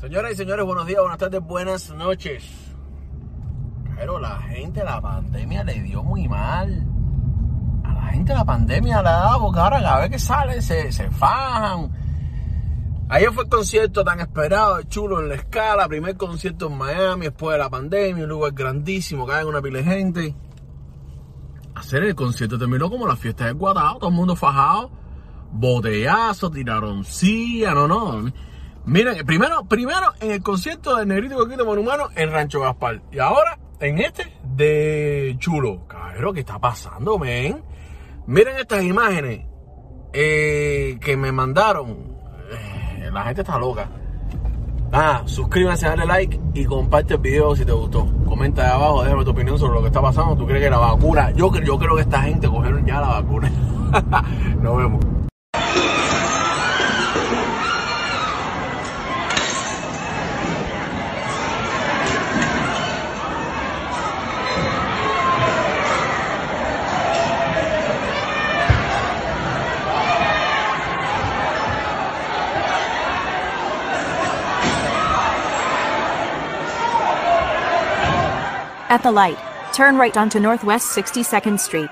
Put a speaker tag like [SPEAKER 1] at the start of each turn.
[SPEAKER 1] Señoras y señores, buenos días, buenas tardes, buenas noches. Pero la gente, la pandemia le dio muy mal. A la gente la pandemia le ha dado porque ahora cada vez que salen se, se fajan. Ayer fue el concierto tan esperado, chulo en la escala, primer concierto en Miami después de la pandemia, un lugar grandísimo, cae una pila de gente. Hacer el concierto terminó como la fiesta de Guatao, todo el mundo fajado, botellazo, tiraron silla, no, no. Miren, primero, primero en el concierto de Negrito Coquito Monumano en Rancho Gaspar. Y ahora en este de Chulo. Cabrón, ¿qué está pasando, men? Miren estas imágenes eh, que me mandaron. Eh, la gente está loca. Ah, suscríbanse, dale like y comparte el video si te gustó. Comenta ahí abajo, déjame tu opinión sobre lo que está pasando. ¿Tú crees que la vacuna? Yo, yo creo que esta gente cogieron ya la vacuna. Nos vemos.
[SPEAKER 2] At the light, turn right onto Northwest 62nd Street.